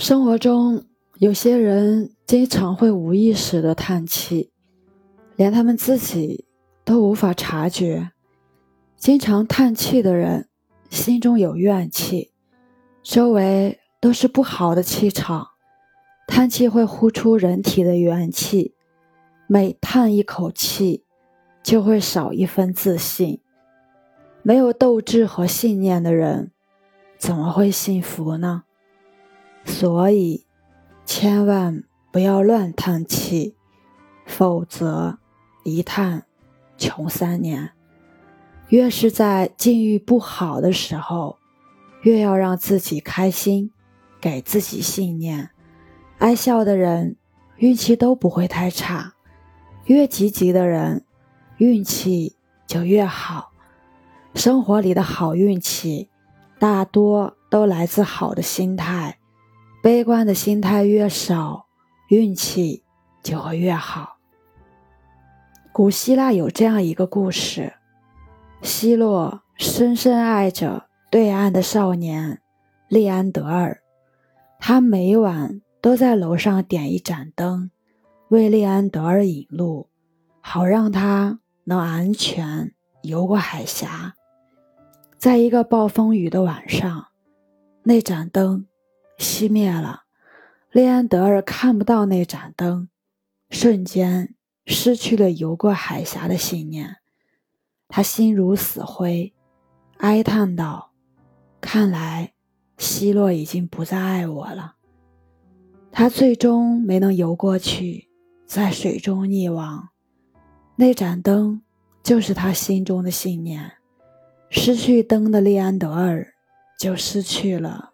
生活中有些人经常会无意识的叹气，连他们自己都无法察觉。经常叹气的人心中有怨气，周围都是不好的气场。叹气会呼出人体的元气，每叹一口气，就会少一分自信。没有斗志和信念的人，怎么会幸福呢？所以，千万不要乱叹气，否则一叹穷三年。越是在境遇不好的时候，越要让自己开心，给自己信念。爱笑的人运气都不会太差，越积极的人运气就越好。生活里的好运气，大多都来自好的心态。悲观的心态越少，运气就会越好。古希腊有这样一个故事：希洛深深爱着对岸的少年利安德尔，他每晚都在楼上点一盏灯，为利安德尔引路，好让他能安全游过海峡。在一个暴风雨的晚上，那盏灯。熄灭了，利安德尔看不到那盏灯，瞬间失去了游过海峡的信念。他心如死灰，哀叹道：“看来希洛已经不再爱我了。”他最终没能游过去，在水中溺亡。那盏灯就是他心中的信念。失去灯的利安德尔，就失去了。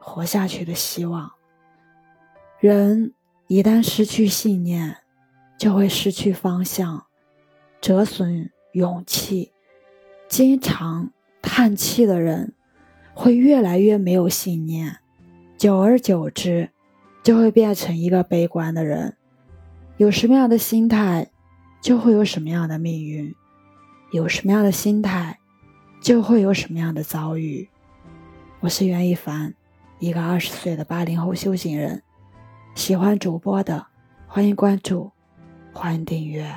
活下去的希望。人一旦失去信念，就会失去方向，折损勇气。经常叹气的人，会越来越没有信念，久而久之，就会变成一个悲观的人。有什么样的心态，就会有什么样的命运；有什么样的心态，就会有什么样的遭遇。我是袁一凡。一个二十岁的八零后修行人，喜欢主播的，欢迎关注，欢迎订阅。